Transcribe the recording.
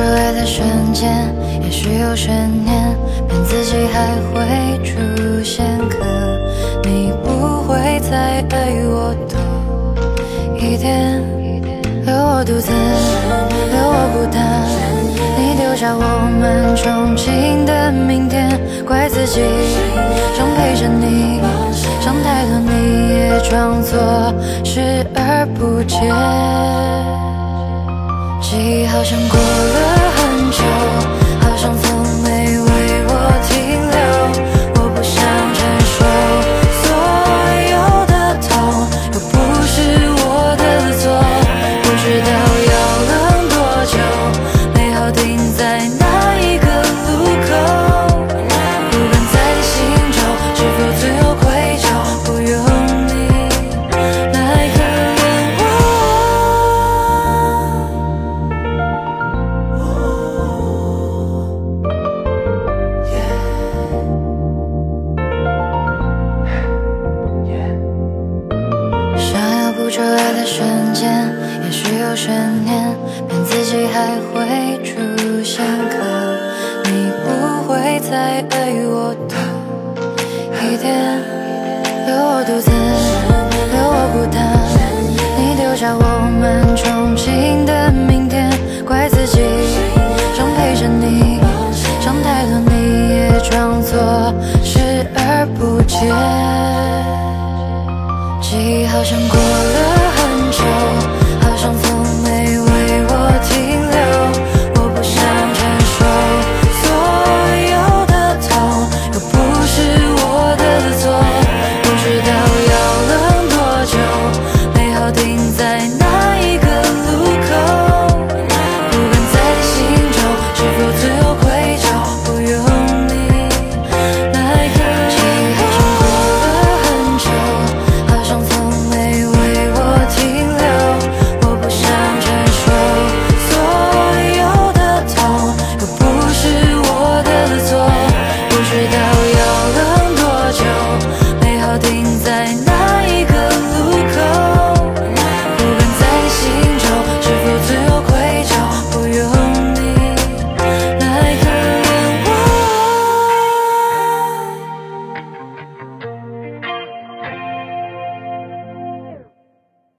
的瞬间，也许有悬念，骗自己还会出现，可你不会再爱我多一点，留我独自，留我孤单，你丢下我们憧憬的明天，怪自己想陪着你，想太多你也装作视而不见。好像过了很久，间，也许有悬念，骗自己还会出现，可你不会再爱我多一点，留我独自，留我孤单，你丢下我们憧憬的明天，怪自己想陪着你，想太多你也装作视而不见。记忆好像过